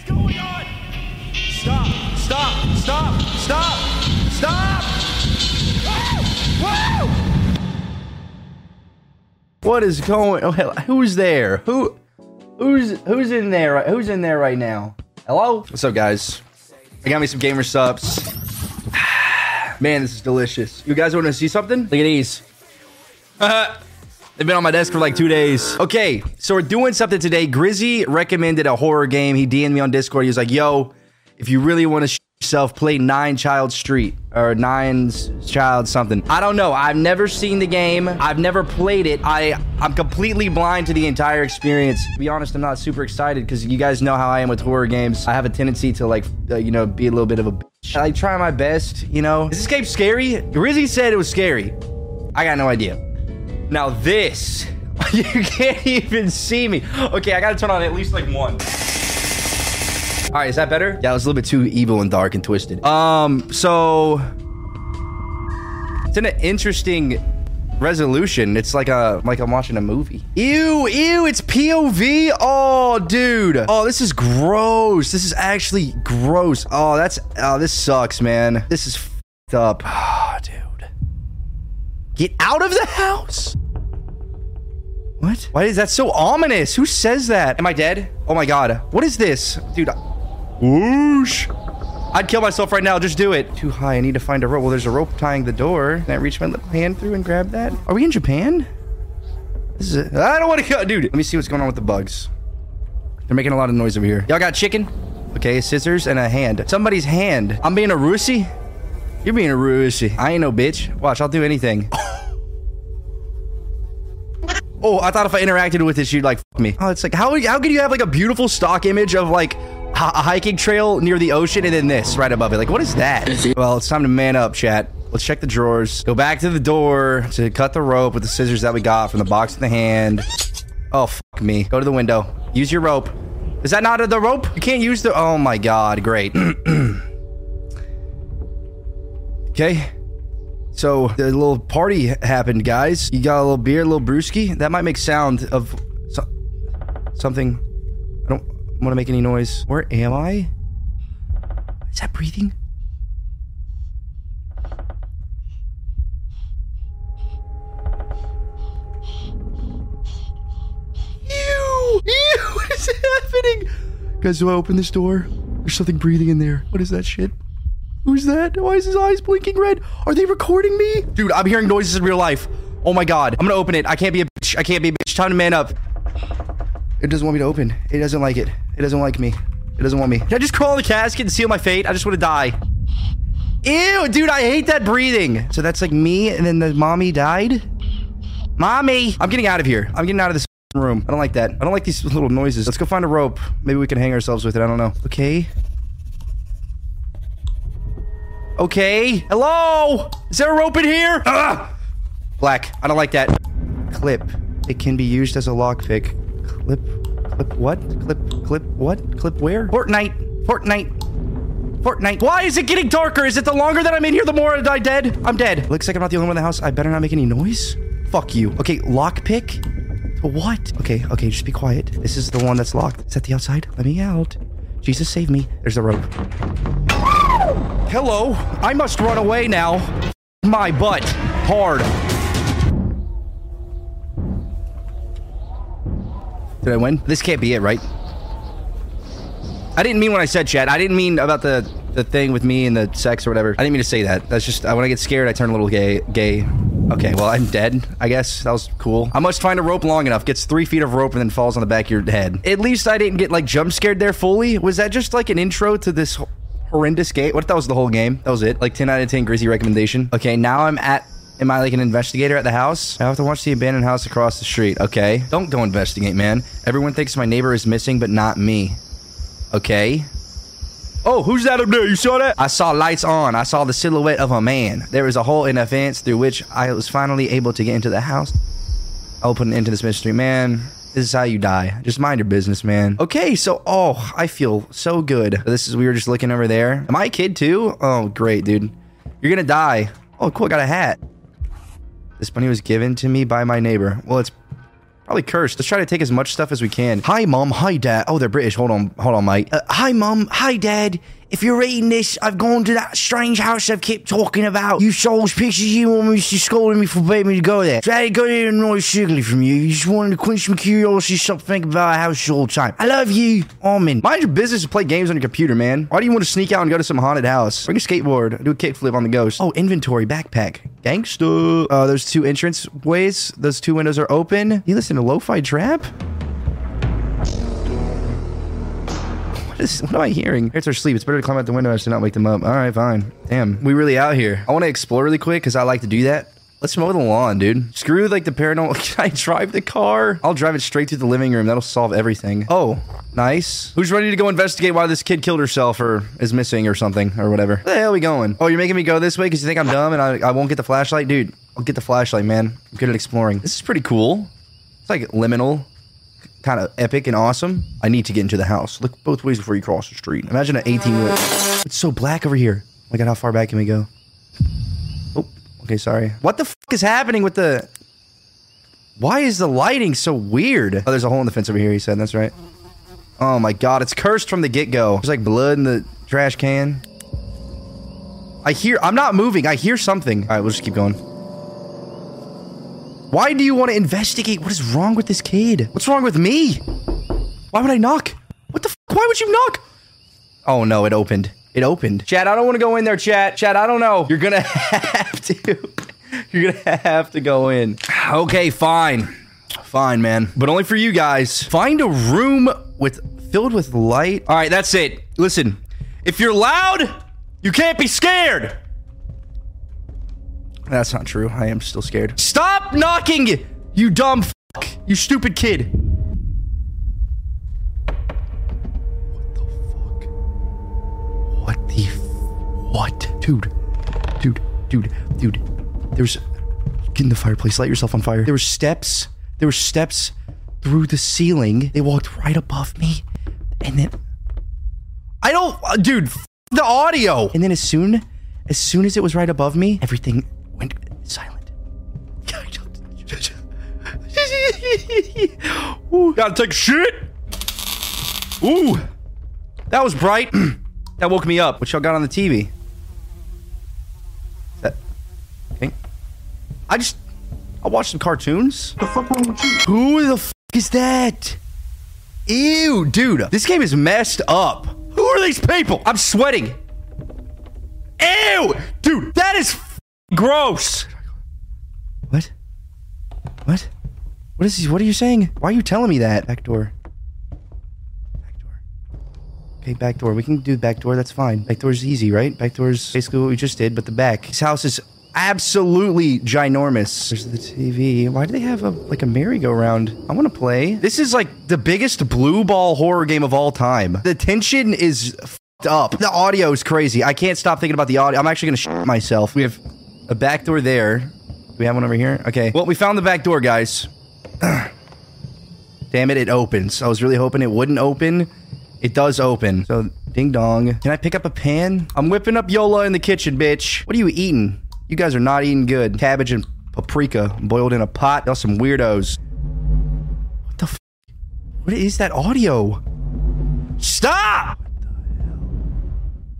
is going on? Stop! Stop! Stop! Stop! Stop! Woo! Woo! What is going? Oh, hell, who's there? Who? Who's who's in there? right- Who's in there right now? Hello? What's up, guys? I got me some gamer subs. Man, this is delicious. You guys want to see something? Look at these. Uh-huh. They've been on my desk for like two days. Okay, so we're doing something today. Grizzy recommended a horror game. He DM'd me on Discord. He was like, "Yo, if you really want to sh- yourself, play Nine Child Street or Nine Child something." I don't know. I've never seen the game. I've never played it. I I'm completely blind to the entire experience. To be honest, I'm not super excited because you guys know how I am with horror games. I have a tendency to like, uh, you know, be a little bit of a. bitch. I try my best. You know, is this game scary? Grizzy said it was scary. I got no idea. Now this, you can't even see me. Okay, I gotta turn on at least like one. All right, is that better? Yeah, it was a little bit too evil and dark and twisted. Um, so it's an interesting resolution. It's like a like I'm watching a movie. Ew, ew, it's POV. Oh, dude. Oh, this is gross. This is actually gross. Oh, that's oh, this sucks, man. This is fed up. Get out of the house. What? Why is that so ominous? Who says that? Am I dead? Oh my god. What is this? Dude. Whoosh. I'd kill myself right now. Just do it. Too high. I need to find a rope. Well, there's a rope tying the door. Can I reach my little hand through and grab that? Are we in Japan? This is it. I don't want to go. Dude, let me see what's going on with the bugs. They're making a lot of noise over here. Y'all got chicken? Okay, scissors and a hand. Somebody's hand. I'm being a Russi? You're being a Russi. I ain't no bitch. Watch, I'll do anything. Oh, I thought if I interacted with it, she'd like fuck me. Oh, it's like how how could you have like a beautiful stock image of like a hiking trail near the ocean and then this right above it? Like, what is that? Well, it's time to man up, chat. Let's check the drawers. Go back to the door to cut the rope with the scissors that we got from the box in the hand. Oh, fuck me. Go to the window. Use your rope. Is that not the rope? You can't use the. Oh my god, great. okay. So the little party happened, guys. You got a little beer, a little brewski. That might make sound of so- something. I don't want to make any noise. Where am I? Is that breathing? Ew! Ew! What is happening? Guys, do I open this door? There's something breathing in there. What is that shit? Who's that? Why is his eyes blinking red? Are they recording me? Dude, I'm hearing noises in real life. Oh my god. I'm gonna open it. I can't be a bitch. I can't be a bitch. Time to man up. It doesn't want me to open. It doesn't like it. It doesn't like me. It doesn't want me. Can I just crawl in the casket and seal my fate? I just want to die. Ew, dude, I hate that breathing. So that's like me and then the mommy died? Mommy! I'm getting out of here. I'm getting out of this room. I don't like that. I don't like these little noises. Let's go find a rope. Maybe we can hang ourselves with it. I don't know. Okay. Okay. Hello? Is there a rope in here? Ugh! Black. I don't like that. Clip. It can be used as a lockpick. Clip. Clip what? Clip. Clip what? Clip where? Fortnite. Fortnite. Fortnite. Why is it getting darker? Is it the longer that I'm in here, the more I die dead? I'm dead. Looks like I'm not the only one in the house. I better not make any noise. Fuck you. Okay, lockpick? What? Okay, okay, just be quiet. This is the one that's locked. Is that the outside? Let me out. Jesus, save me. There's the rope. Hello. I must run away now. My butt. Hard. Did I win? This can't be it, right? I didn't mean when I said chat. I didn't mean about the the thing with me and the sex or whatever. I didn't mean to say that. That's just uh, when I get scared, I turn a little gay. Gay. Okay, well I'm dead. I guess that was cool. I must find a rope long enough. Gets three feet of rope and then falls on the back of your head. At least I didn't get like jump scared there fully. Was that just like an intro to this horrendous game? What if that was the whole game? That was it. Like 10 out of 10 Grizzy recommendation. Okay, now I'm at. Am I like an investigator at the house? I have to watch the abandoned house across the street. Okay. Don't go investigate, man. Everyone thinks my neighbor is missing, but not me. Okay. Oh, who's that up there? You saw that? I saw lights on. I saw the silhouette of a man. There was a hole in a fence through which I was finally able to get into the house. I'll put an end to this mystery, man. This is how you die. Just mind your business, man. Okay, so oh, I feel so good. This is we were just looking over there. Am I a kid too? Oh, great, dude. You're gonna die. Oh, cool. I got a hat. This bunny was given to me by my neighbor. Well, it's Probably cursed. Let's try to take as much stuff as we can. Hi, mom. Hi, dad. Oh, they're British. Hold on. Hold on, mate. Uh, hi, mom. Hi, dad. If you're reading this, I've gone to that strange house I've kept talking about. You sold pictures you almost scolding me for begging me to go there. So I had to go there and annoy Shigley from you. You just wanted to quench my curiosity, stop thinking about a house all the time. I love you, Armin. Mind your business to play games on your computer, man. Why do you want to sneak out and go to some haunted house? Bring a skateboard, do a kickflip on the ghost. Oh, inventory, backpack. gangster. Uh, those two entrance ways, those two windows are open. You listen to Lo-Fi Trap? What, is, what am I hearing? Parents are asleep. It's better to climb out the window as to not wake them up. All right, fine. Damn. We really out here. I want to explore really quick because I like to do that. Let's mow the lawn, dude. Screw like the paranormal. Can I drive the car? I'll drive it straight through the living room. That'll solve everything. Oh, nice. Who's ready to go investigate why this kid killed herself or is missing or something or whatever? Where the hell are we going? Oh, you're making me go this way because you think I'm dumb and I, I won't get the flashlight? Dude, I'll get the flashlight, man. I'm good at exploring. This is pretty cool. It's like liminal kind of epic and awesome. I need to get into the house. Look both ways before you cross the street. Imagine an 18 wheel. It's so black over here. Oh my god, how far back can we go? Oh, okay, sorry. What the fuck is happening with the. Why is the lighting so weird? Oh, there's a hole in the fence over here, he said. That's right. Oh my god, it's cursed from the get go. There's like blood in the trash can. I hear. I'm not moving. I hear something. All right, we'll just keep going. Why do you want to investigate? What is wrong with this kid? What's wrong with me? Why would I knock? What the f- Why would you knock? Oh no, it opened. It opened. Chad, I don't want to go in there, chat. Chad, I don't know. You're gonna have to. You're gonna have to go in. Okay, fine. Fine, man. But only for you guys. Find a room with filled with light. All right, that's it. Listen, if you're loud, you can't be scared. That's not true. I am still scared. Stop knocking, you dumb fuck. You stupid kid. What the fuck? What the f- What? Dude. Dude. Dude. Dude. There's get in the fireplace. Light yourself on fire. There were steps. There were steps through the ceiling. They walked right above me. And then I don't uh, dude, f- the audio. And then as soon as soon as it was right above me, everything silent. Ooh, gotta take a shit. Ooh, that was bright. that woke me up. What y'all got on the TV? That okay? I just I watched some cartoons. Who the f- is that? Ew, dude, this game is messed up. Who are these people? I'm sweating. Ew, dude, that is f- gross. What? What? Is? What are you saying? Why are you telling me that? Back door. Back door. Okay, back door. We can do back door. That's fine. Back door's easy, right? Back door's basically what we just did, but the back. This house is absolutely ginormous. There's the TV. Why do they have a like a merry-go-round? I want to play. This is like the biggest blue ball horror game of all time. The tension is up. The audio is crazy. I can't stop thinking about the audio. I'm actually gonna myself. We have a back door there. We have one over here? Okay. Well, we found the back door, guys. Damn it, it opens. I was really hoping it wouldn't open. It does open. So, ding dong. Can I pick up a pan? I'm whipping up Yola in the kitchen, bitch. What are you eating? You guys are not eating good. Cabbage and paprika boiled in a pot. Y'all some weirdos. What the f- What is that audio? Stop!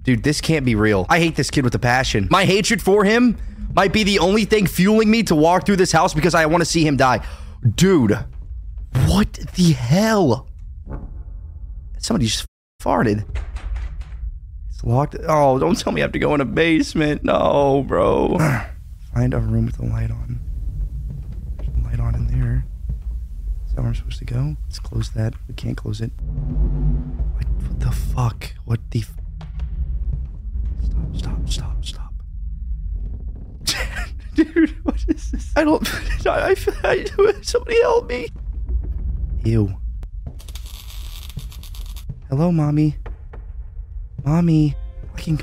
Dude, this can't be real. I hate this kid with a passion. My hatred for him might be the only thing fueling me to walk through this house because I want to see him die. Dude, what the hell? Somebody just farted. It's locked. Oh, don't tell me I have to go in a basement. No, bro. Find a room with a light on. A light on in there. Is that where I'm supposed to go? Let's close that. We can't close it. What, what the fuck? What the? F- stop! Stop! Stop! Dude, what is this? I don't. I, I, I somebody help me. Ew. Hello, mommy. Mommy. Fucking.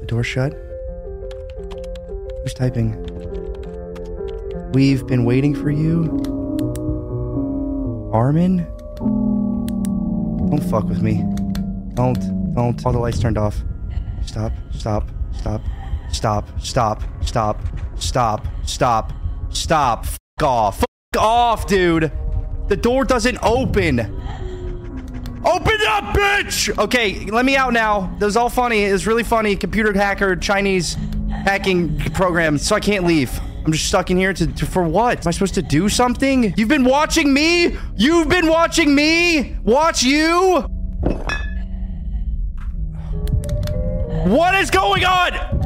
The door shut. Who's typing? We've been waiting for you. Armin? Don't fuck with me. Don't. Don't. All the lights turned off. Stop. Stop. Stop. Stop. Stop. Stop. Stop. Stop. Stop. F off. off, dude. The door doesn't open. Open up, bitch! Okay, let me out now. That was all funny. It was really funny. Computer hacker, Chinese hacking program. So I can't leave. I'm just stuck in here to, to for what? Am I supposed to do something? You've been watching me? You've been watching me? Watch you? What is going on?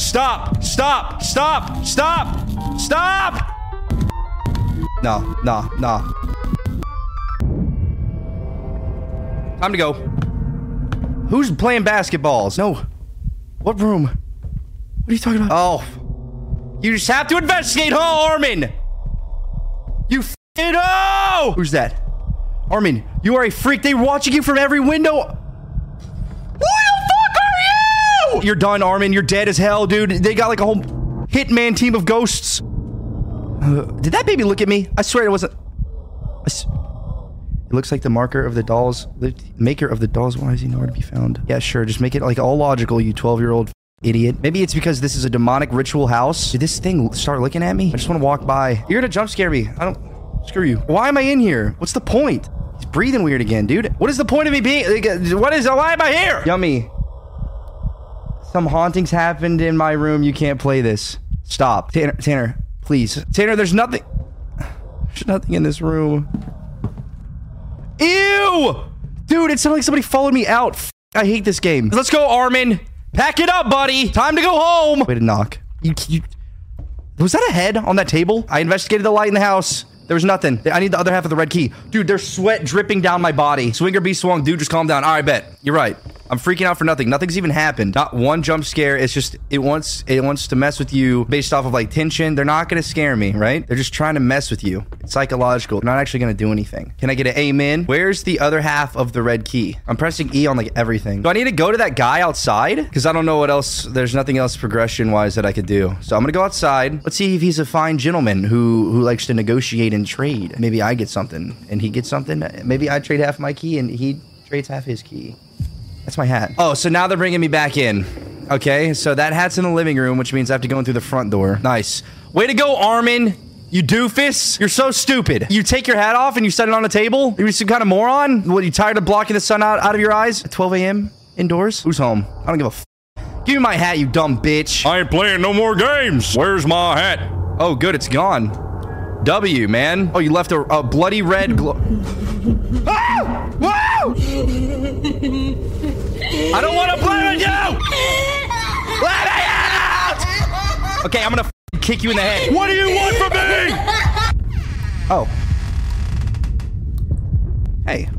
Stop, stop, stop, stop, stop! No, no, no. Time to go. Who's playing basketballs? No. What room? What are you talking about? Oh. You just have to investigate, huh, Armin? You f***ing oh! Who's that? Armin, you are a freak. They're watching you from every window. You're done, Armin. You're dead as hell, dude. They got like a whole hitman team of ghosts. Uh, did that baby look at me? I swear it wasn't. It looks like the marker of the dolls, the maker of the dolls. Why is he nowhere to be found? Yeah, sure. Just make it like all logical, you 12 year old idiot. Maybe it's because this is a demonic ritual house. Did this thing start looking at me? I just want to walk by. You're gonna jump scare me. I don't. Screw you. Why am I in here? What's the point? He's breathing weird again, dude. What is the point of me being? uh, What is? Why am I here? Yummy. Some hauntings happened in my room. You can't play this. Stop, Tanner. Tanner, please. Tanner, there's nothing. There's nothing in this room. Ew! Dude, it sounded like somebody followed me out. F- I hate this game. Let's go, Armin. Pack it up, buddy. Time to go home. Wait to knock. You, you, was that a head on that table? I investigated the light in the house. There was nothing. I need the other half of the red key. Dude, there's sweat dripping down my body. Swinger be swung. Dude, just calm down. All right, bet. You're right. I'm freaking out for nothing. Nothing's even happened. Not one jump scare. It's just it wants it wants to mess with you based off of like tension. They're not gonna scare me, right? They're just trying to mess with you. It's psychological. They're not actually gonna do anything. Can I get an amen? Where's the other half of the red key? I'm pressing E on like everything. Do I need to go to that guy outside? Because I don't know what else. There's nothing else progression wise that I could do. So I'm gonna go outside. Let's see if he's a fine gentleman who who likes to negotiate and trade. Maybe I get something and he gets something. Maybe I trade half my key and he trades half his key. That's my hat. Oh, so now they're bringing me back in. Okay, so that hat's in the living room, which means I have to go in through the front door. Nice. Way to go, Armin. You doofus. You're so stupid. You take your hat off and you set it on a table? You're some kind of moron? What, you tired of blocking the sun out, out of your eyes at 12 a.m. indoors? Who's home? I don't give a f- Give me my hat, you dumb bitch. I ain't playing no more games. Where's my hat? Oh, good, it's gone. W, man. Oh, you left a, a bloody red glow. ah! Whoa! I don't want to play with you! Let me out! Okay, I'm gonna f- kick you in the head. What do you want from me? Oh. Hey. F-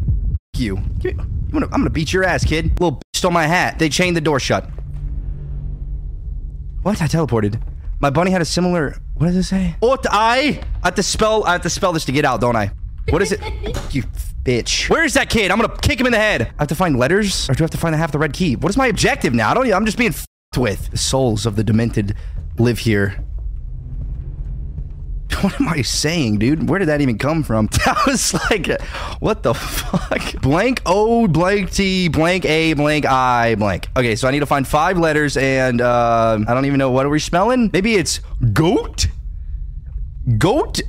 you. I'm gonna, I'm gonna beat your ass, kid. Little bitch stole my hat. They chained the door shut. What? I teleported. My bunny had a similar. What does it say? What I? I have to spell. I have to spell this to get out, don't I? What is it? you bitch. Where is that kid? I'm gonna kick him in the head. I have to find letters, or do I have to find the half the red key? What is my objective now? I don't. I'm just being f***ed with. The souls of the demented live here. What am I saying, dude? Where did that even come from? That was like, what the fuck? Blank O, blank T, blank A, blank I, blank. Okay, so I need to find five letters, and uh, I don't even know what are we spelling. Maybe it's goat, goat,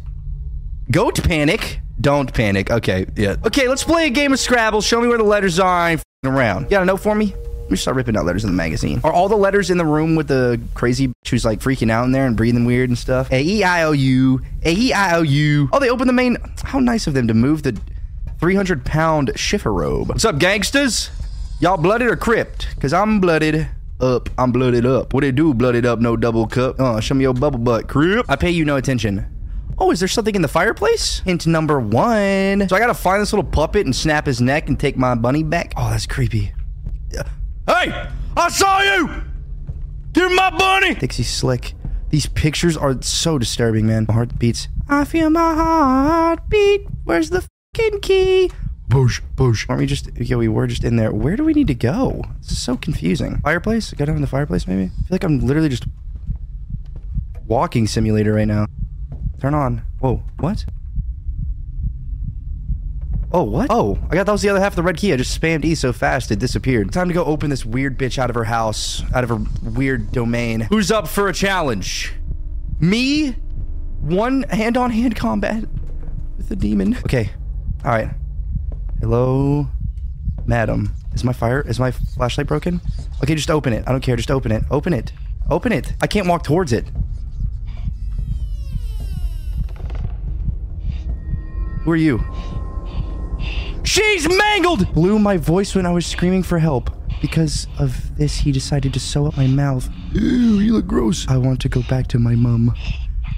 goat panic. Don't panic. Okay, yeah. Okay, let's play a game of Scrabble. Show me where the letters are. I f***ing around. You got a note for me? Let me start ripping out letters in the magazine. Are all the letters in the room with the crazy bitch who's like freaking out in there and breathing weird and stuff? A E I O U. A E I O U. Oh, they opened the main. How nice of them to move the 300 pound chifforobe. What's up, gangsters? Y'all blooded or crypt? Cause I'm blooded up. I'm blooded up. What it do? Blooded up, no double cup. Uh, show me your bubble butt, crip. I pay you no attention. Oh, is there something in the fireplace? Hint number one. So I gotta find this little puppet and snap his neck and take my bunny back. Oh, that's creepy. Hey, I saw you. Give me my bunny. Dixie Slick. These pictures are so disturbing, man. My heart beats. I feel my heart beat. Where's the fucking key? Push, push. Aren't we just? Yeah, we were just in there. Where do we need to go? This is so confusing. Fireplace? Go down in the fireplace, maybe. I feel like I'm literally just walking simulator right now. Turn on. Whoa, what? Oh, what? Oh, I got that was the other half of the red key. I just spammed E so fast it disappeared. Time to go open this weird bitch out of her house, out of her weird domain. Who's up for a challenge? Me? one hand-on-hand combat with the demon. Okay. All right. Hello, madam. Is my fire? Is my flashlight broken? Okay, just open it. I don't care. Just open it. Open it. Open it. I can't walk towards it. Who are you? She's mangled! Blew my voice when I was screaming for help. Because of this, he decided to sew up my mouth. Ew, you look gross. I want to go back to my mum.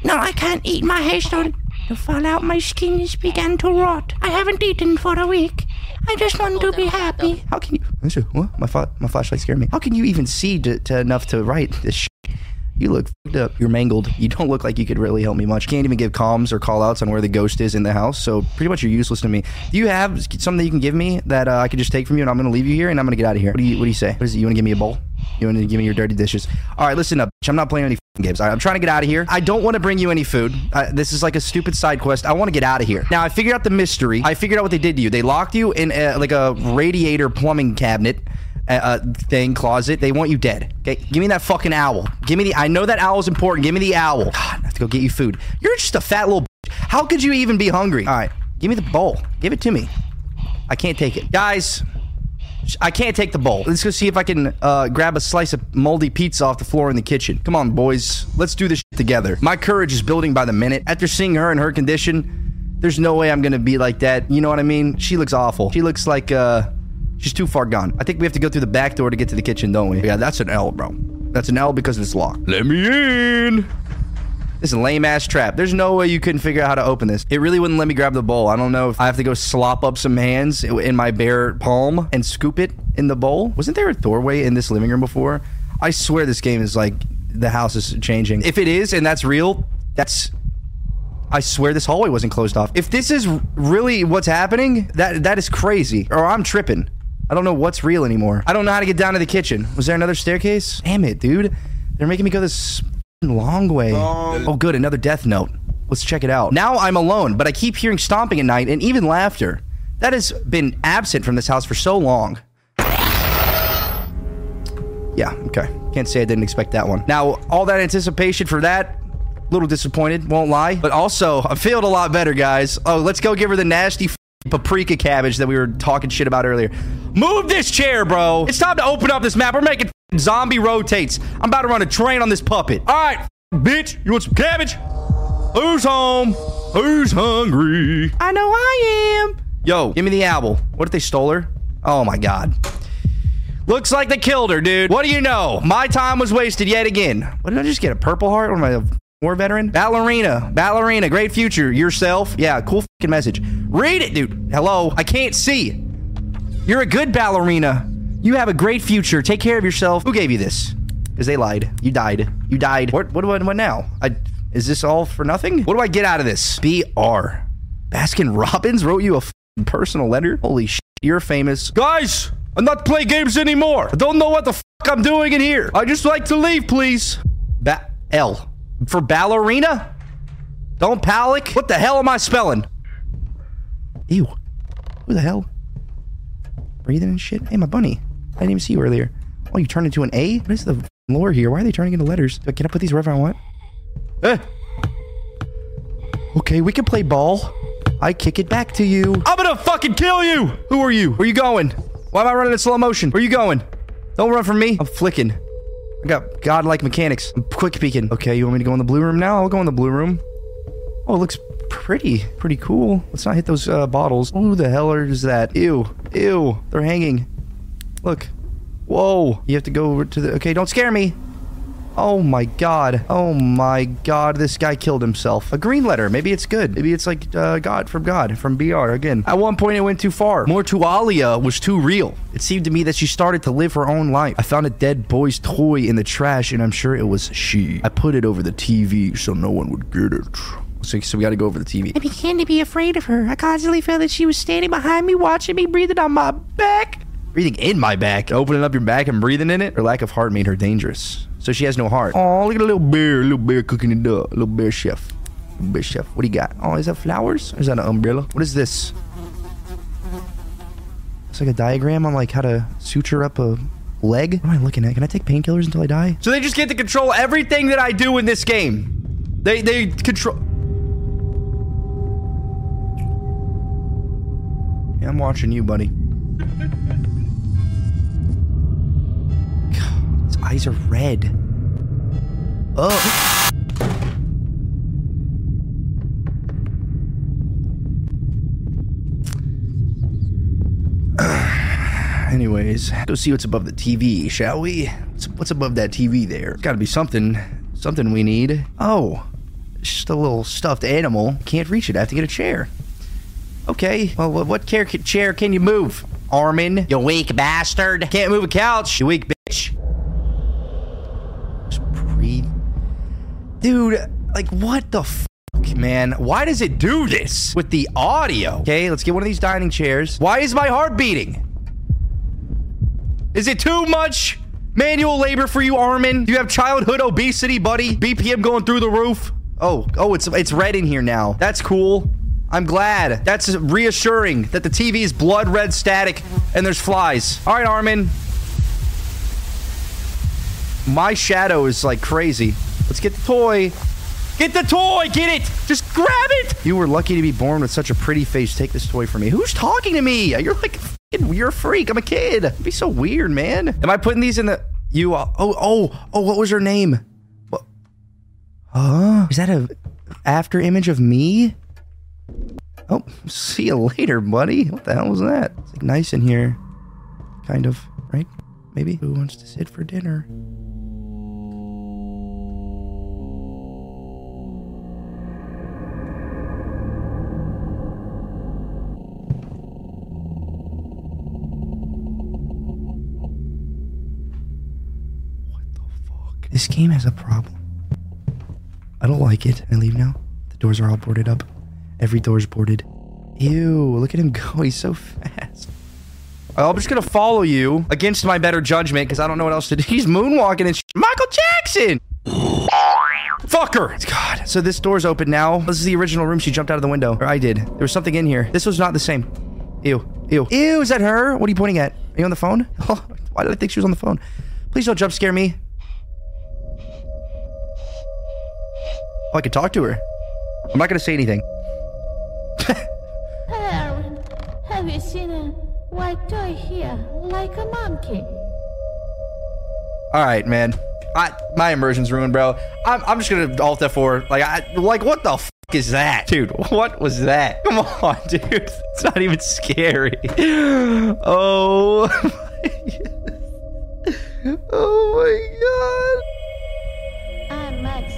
No, I can't eat. My hair started to fall out. My skin has begun to rot. I haven't eaten for a week. I just want to be happy. How can you? Listen, What? My, fa- my flashlight scared me. How can you even see to, to enough to write this shit? You look fed up. You're mangled. You don't look like you could really help me much. Can't even give comms or call outs on where the ghost is in the house. So pretty much you're useless to me. Do you have something that you can give me that uh, I could just take from you and I'm going to leave you here and I'm going to get out of here? What do you What do you say? What is it? You want to give me a bowl? You want to give me your dirty dishes? All right, listen up. I'm not playing any games. Right, I'm trying to get out of here. I don't want to bring you any food. Uh, this is like a stupid side quest. I want to get out of here. Now, I figured out the mystery. I figured out what they did to you. They locked you in a, like a radiator plumbing cabinet uh, thing closet. They want you dead. Okay, give me that fucking owl. Give me the. I know that owl is important. Give me the owl. God, I have to go get you food. You're just a fat little. bitch. How could you even be hungry? All right, give me the bowl. Give it to me. I can't take it, guys. I can't take the bowl. Let's go see if I can uh, grab a slice of moldy pizza off the floor in the kitchen. Come on, boys. Let's do this together. My courage is building by the minute. After seeing her in her condition, there's no way I'm gonna be like that. You know what I mean? She looks awful. She looks like uh, she's too far gone. I think we have to go through the back door to get to the kitchen, don't we? Yeah, that's an L, bro. That's an L because it's locked. Let me in. This is a lame ass trap. There's no way you couldn't figure out how to open this. It really wouldn't let me grab the bowl. I don't know if I have to go slop up some hands in my bare palm and scoop it in the bowl. Wasn't there a doorway in this living room before? I swear this game is like the house is changing. If it is and that's real, that's I swear this hallway wasn't closed off. If this is really what's happening, that that is crazy. Or I'm tripping. I don't know what's real anymore. I don't know how to get down to the kitchen. Was there another staircase? Damn it, dude. They're making me go this long way. Oh, good. Another death note. Let's check it out. Now I'm alone, but I keep hearing stomping at night and even laughter. That has been absent from this house for so long. Yeah, okay. Can't say I didn't expect that one. Now, all that anticipation for that, A little disappointed, won't lie. But also, I feel a lot better, guys. Oh, let's go give her the nasty paprika cabbage that we were talking shit about earlier. Move this chair, bro. It's time to open up this map. We're making zombie rotates. I'm about to run a train on this puppet. All right, bitch. You want some cabbage? Who's home? Who's hungry? I know I am. Yo, give me the owl. What if they stole her? Oh my god. Looks like they killed her, dude. What do you know? My time was wasted yet again. What did I just get? A purple heart? What am I, a war veteran? Ballerina. Ballerina. Great future. Yourself. Yeah, cool fucking message. Read it, dude. Hello. I can't see. You're a good ballerina. You have a great future. Take care of yourself. Who gave you this? Because they lied. You died. You died. What, what do I what now? I, is this all for nothing? What do I get out of this? BR. Baskin Robbins wrote you a personal letter? Holy shit. You're famous. Guys, I'm not playing games anymore. I don't know what the f I'm doing in here. I just like to leave, please. Ba- L. For ballerina? Don't panic. What the hell am I spelling? Ew. Who the hell? Breathing and shit? Hey, my bunny. I didn't even see you earlier. Oh, you turned into an A? What is the lore here? Why are they turning into letters? Do I with these wherever I want? Eh. Okay, we can play ball. I kick it back to you. I'm gonna fucking kill you! Who are you? Where are you going? Why am I running in slow motion? Where are you going? Don't run from me. I'm flicking. I got godlike mechanics. I'm quick peeking. Okay, you want me to go in the blue room now? I'll go in the blue room. Oh, it looks pretty. Pretty cool. Let's not hit those uh, bottles. Who the hell is that? Ew. Ew. They're hanging. Look. Whoa. You have to go over to the... Okay, don't scare me. Oh my god. Oh my god. This guy killed himself. A green letter. Maybe it's good. Maybe it's like uh, God from God from BR again. At one point, it went too far. Mortualia was too real. It seemed to me that she started to live her own life. I found a dead boy's toy in the trash, and I'm sure it was she. I put it over the TV so no one would get it. So, so we got to go over the TV. I began to be afraid of her. I constantly felt that she was standing behind me, watching me, breathing on my back. Breathing in my back, opening up your back and breathing in it. Her lack of heart made her dangerous. So she has no heart. Oh, look at a little bear, little bear cooking it up. Little bear chef. Little bear chef. What do you got? Oh, is that flowers? Or is that an umbrella? What is this? It's like a diagram on like how to suture up a leg. What am I looking at? Can I take painkillers until I die? So they just get to control everything that I do in this game. They they control. Yeah, I'm watching you, buddy. God, his eyes are red. Oh. Anyways, go see what's above the TV, shall we? What's, above that TV there? It's Gotta be something. Something we need. Oh, just a little stuffed animal. Can't reach it. I have to get a chair. Okay. Well, what, chair can you move? Armin, you weak bastard. Can't move a couch, you weak bitch. Just breathe. Dude, like, what the fuck, man? Why does it do this with the audio? Okay, let's get one of these dining chairs. Why is my heart beating? Is it too much manual labor for you, Armin? Do you have childhood obesity, buddy? BPM going through the roof? Oh, oh, it's it's red in here now. That's cool. I'm glad. That's reassuring that the TV is blood red static and there's flies. All right, Armin. My shadow is like crazy. Let's get the toy. Get the toy! Get it! Just grab it! You were lucky to be born with such a pretty face. Take this toy from me. Who's talking to me? You're like, you're a freak. I'm a kid. It'd be so weird, man. Am I putting these in the... You... Uh, oh, oh, oh, what was her name? What? Huh? Is that a after image of me? Oh, see you later, buddy. What the hell was that? It's like nice in here. Kind of, right? Maybe. Who wants to sit for dinner? What the fuck? This game has a problem. I don't like it. I leave now. The doors are all boarded up. Every door's boarded. Ew, look at him go. He's so fast. Oh, I'm just gonna follow you against my better judgment because I don't know what else to do. He's moonwalking and sh- Michael Jackson! Fucker! God. So this door's open now. This is the original room. She jumped out of the window. Or I did. There was something in here. This was not the same. Ew. Ew. Ew, is that her? What are you pointing at? Are you on the phone? Oh, why did I think she was on the phone? Please don't jump scare me. Oh, I could talk to her. I'm not gonna say anything. White toy here, like a monkey? All right, man. I, my immersion's ruined, bro. I'm, I'm just gonna alt F4. Like, I, like, what the f is that, dude? What was that? Come on, dude. It's not even scary. Oh, oh my god. I'm Max.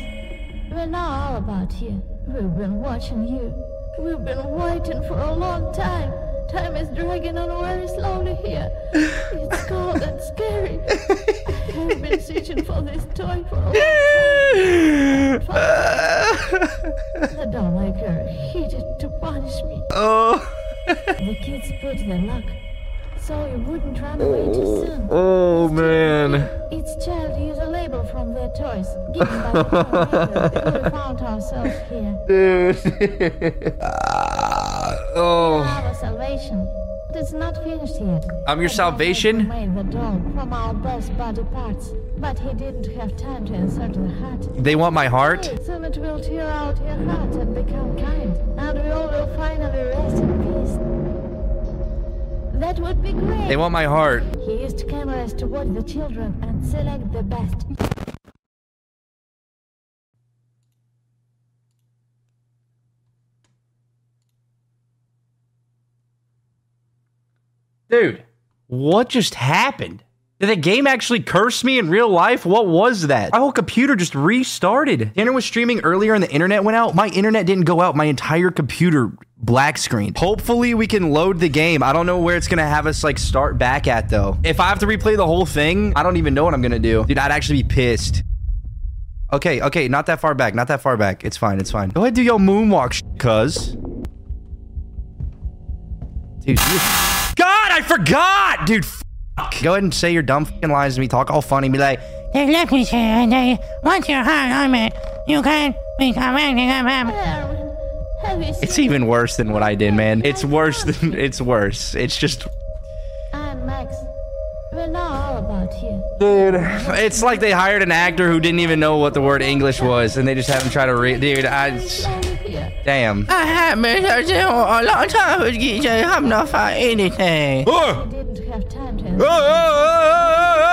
We know all about you. We've been watching you. We've been waiting for a long time. Time is dragging on very slowly here. It's cold and scary. I've been searching for this toy for a long time. I don't like her. He did to punish me. Oh, The kids put their luck so you wouldn't run away too soon. oh man. Each child used a label from their toys, given by the toy we found ourselves here. Dude. Ah, oh. Salvation. It's not finished yet. I'm your salvation? made the doll from our best body parts, but he didn't have time to insert the heart. They want my heart? Soon it will tear out your heart and become kind, and we all will finally rest in peace. That would be great. They want my heart. He used cameras to watch the children and select the best. Dude, what just happened? Did the game actually curse me in real life? What was that? My whole computer just restarted. Dinner was streaming earlier and the internet went out. My internet didn't go out. My entire computer black screen. Hopefully we can load the game. I don't know where it's gonna have us like start back at though. If I have to replay the whole thing, I don't even know what I'm gonna do. Dude, I'd actually be pissed. Okay, okay, not that far back, not that far back. It's fine, it's fine. Go ahead, do your moonwalk, cuz. Dude, I forgot, dude. Fuck. Go ahead and say your dumb fucking lines to me. Talk all funny. Be like, They left me here and they want your heart on it. You can't become anything about Erwin, have you seen it's even worse than what I did, man. It's worse than it's worse. It's just, I'm Max. We know all about you. dude. It's like they hired an actor who didn't even know what the word English was, and they just have him try to read. Dude, I. Slowly. Damn. I have been searching for a long time for Geisha. I have not found anything. Oh! I didn't have time to Oh,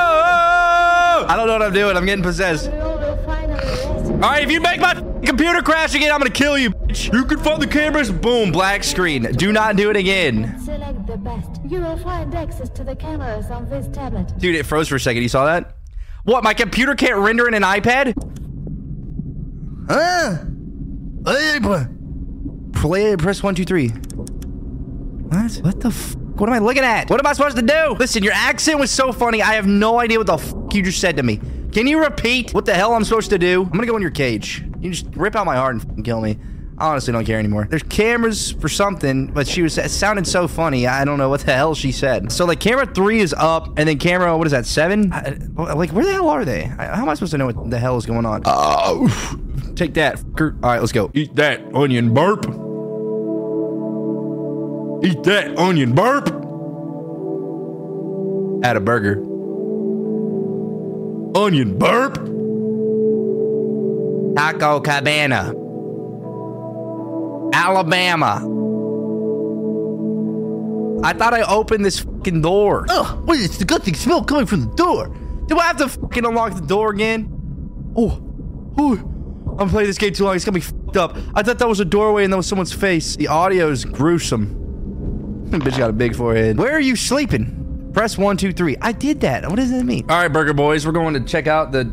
oh. I don't know what I'm doing. I'm getting possessed. We all will finally rest. All right, if you make my computer crash again, I'm gonna kill you. bitch. You can find the cameras. Boom, black screen. Do not do it again. Select the best. You will find access to the cameras on this tablet. Dude, it froze for a second. You saw that? What? My computer can't render in an iPad? Huh? Play. Press one, two, three. What? What the? What am I looking at? What am I supposed to do? Listen, your accent was so funny. I have no idea what the you just said to me. Can you repeat what the hell I'm supposed to do? I'm gonna go in your cage. You just rip out my heart and kill me. I honestly don't care anymore. There's cameras for something, but she was it sounded so funny. I don't know what the hell she said. So like camera three is up, and then camera what is that seven? I, like where the hell are they? I, how am I supposed to know what the hell is going on? Oh, take that. fucker. All right, let's go. Eat that onion burp. Eat that onion burp. Add a burger. Onion burp. Taco Cabana. Alabama. I thought I opened this fucking door. Ugh, what is the good smell coming from the door? Do I have to fucking unlock the door again? Oh, oh. I'm playing this game too long. It's gonna be fucked up. I thought that was a doorway and that was someone's face. The audio is gruesome. Bitch got a big forehead. Where are you sleeping? Press one, two, three. I did that. What does that mean? All right, Burger Boys, we're going to check out the.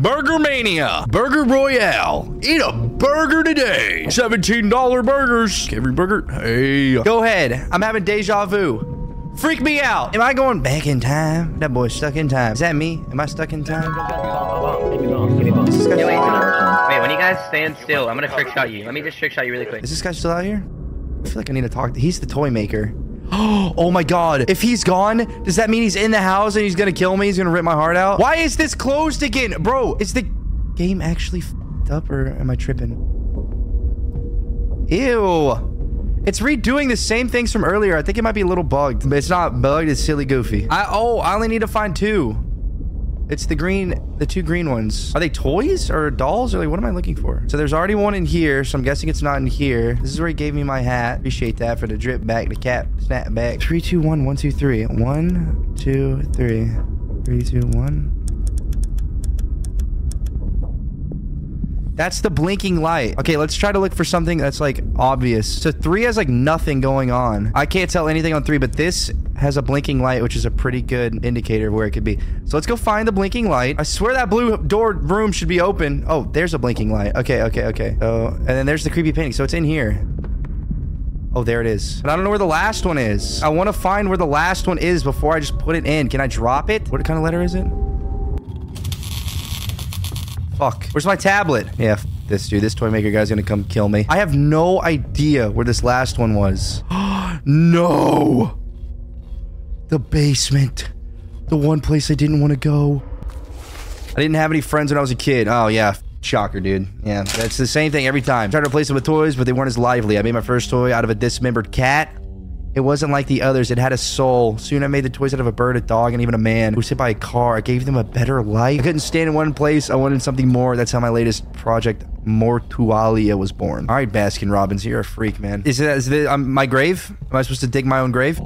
Burger Mania, Burger Royale. Eat a burger today. $17 burgers. Every burger. Hey. Go ahead. I'm having deja vu. Freak me out. Am I going back in time? That boy's stuck in time. Is that me? Am I stuck in time? Is Wait, wait, still out here? wait, when you guys stand still, I'm gonna trick shot you. Let me just trick shot you really quick. Is this guy still out here? I feel like I need to talk. To, he's the toy maker. Oh my god. If he's gone, does that mean he's in the house and he's gonna kill me? He's gonna rip my heart out? Why is this closed again? Bro, is the game actually up or am I tripping? Ew. It's redoing the same things from earlier. I think it might be a little bugged. But it's not bugged, it's silly goofy. I oh, I only need to find two. It's the green, the two green ones. Are they toys or dolls or like, what am I looking for? So there's already one in here, so I'm guessing it's not in here. This is where he gave me my hat. Appreciate that for the drip back, the cap, snap back. Three, two, one, one, two, three. One, two, three. Three, two, one. That's the blinking light. Okay, let's try to look for something that's like obvious. So three has like nothing going on. I can't tell anything on three, but this has a blinking light, which is a pretty good indicator of where it could be. So let's go find the blinking light. I swear that blue door room should be open. Oh, there's a blinking light. Okay, okay, okay. So, and then there's the creepy painting. So it's in here. Oh, there it is. But I don't know where the last one is. I want to find where the last one is before I just put it in. Can I drop it? What kind of letter is it? Fuck. Where's my tablet? Yeah, f- this dude. This toy maker guy's gonna come kill me. I have no idea where this last one was. no! The basement. The one place I didn't want to go. I didn't have any friends when I was a kid. Oh, yeah. Shocker, dude. Yeah, that's the same thing every time. Tried to replace them with toys, but they weren't as lively. I made my first toy out of a dismembered cat. It wasn't like the others. It had a soul. Soon I made the toys out of a bird, a dog, and even a man who was hit by a car. I gave them a better life. I couldn't stand in one place. I wanted something more. That's how my latest project, Mortualia, was born. All right, Baskin Robbins, you're a freak, man. Is it, is um, my grave? Am I supposed to dig my own grave?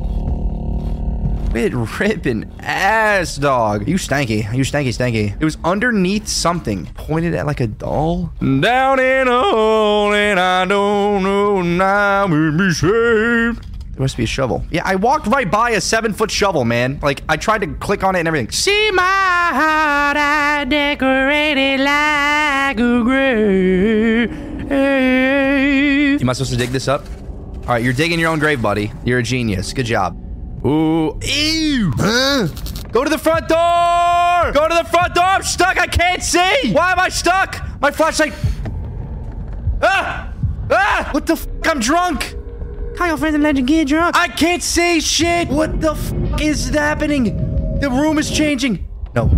Quit ripping ass, dog. You stanky. You stanky, stanky. It was underneath something. Pointed at like a doll. Down in a hole, and I don't know now will be saved. There must be a shovel. Yeah, I walked right by a seven foot shovel, man. Like, I tried to click on it and everything. See my heart, I decorated like a grave. Am I supposed to dig this up? All right, you're digging your own grave, buddy. You're a genius. Good job. Ooh. Ew. Huh? Go to the front door. Go to the front door. I'm stuck. I can't see. Why am I stuck? My flashlight. Ah! Ah! What the f? I'm drunk. Call your friends and let you get drunk. I can't see shit. What the f is happening? The room is changing. No.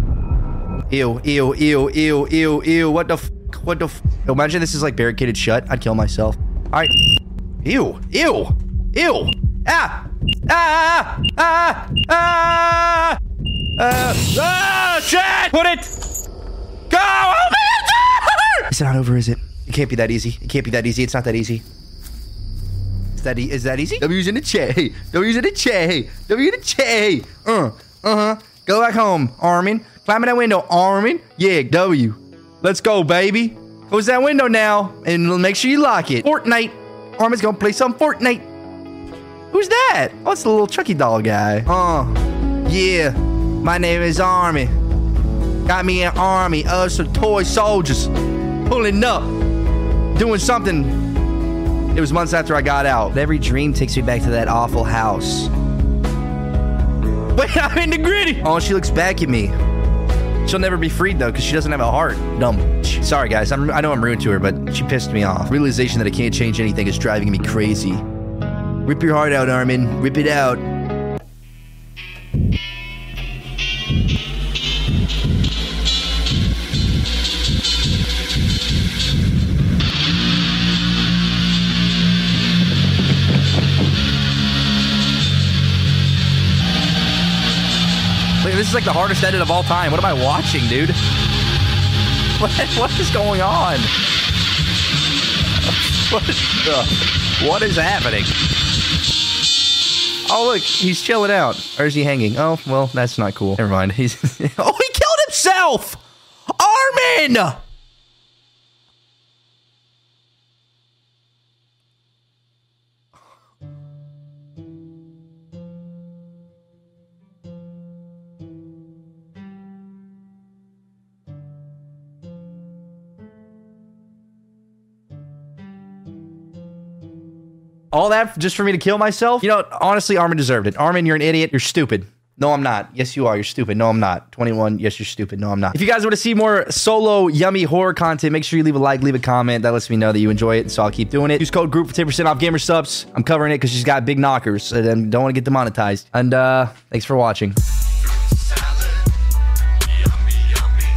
Ew, ew, ew, ew, ew, ew. What the f? What the f? Imagine this is like barricaded shut. I'd kill myself. All right. Ew, ew, ew. Ah! Ah! Ah! Ah! Ah! Ah! Shit! Put it! Go! Oh man! It's not over, is it? It can't be that easy. It can't be that easy. It's not that easy. Is that, e- is that easy? W's in the chat. W's in the chat. W in the chat. Uh, uh-huh. Go back home, Armin. Climb in that window, Armin. Yeah, W. Let's go, baby. Close that window now and make sure you lock it. Fortnite. Armin's gonna play some Fortnite. Who's that? Oh, it's the little Chucky doll guy. Uh, yeah. My name is Army. Got me an army of some toy soldiers pulling up, doing something. It was months after I got out. Every dream takes me back to that awful house. Wait, I'm in the gritty. Oh, she looks back at me. She'll never be freed though, because she doesn't have a heart. Dumb. bitch. Sorry, guys. I'm, I know I'm rude to her, but she pissed me off. Realization that I can't change anything is driving me crazy. Rip your heart out, Armin. Rip it out. This is like the hardest edit of all time. What am I watching, dude? What, what is going on? What, the- what is happening? Oh, look, he's chilling out. Or is he hanging? Oh, well, that's not cool. Never mind. He's oh, he killed himself. Armin. All that just for me to kill myself? You know, honestly, Armin deserved it. Armin, you're an idiot. You're stupid. No, I'm not. Yes, you are. You're stupid. No, I'm not. 21. Yes, you're stupid. No, I'm not. If you guys want to see more solo, Yumi horror content, make sure you leave a like, leave a comment. That lets me know that you enjoy it, And so I'll keep doing it. Use code GROUP for 10% off GamerSupps. I'm covering it because she's got big knockers and don't want to get demonetized. And uh, thanks for watching.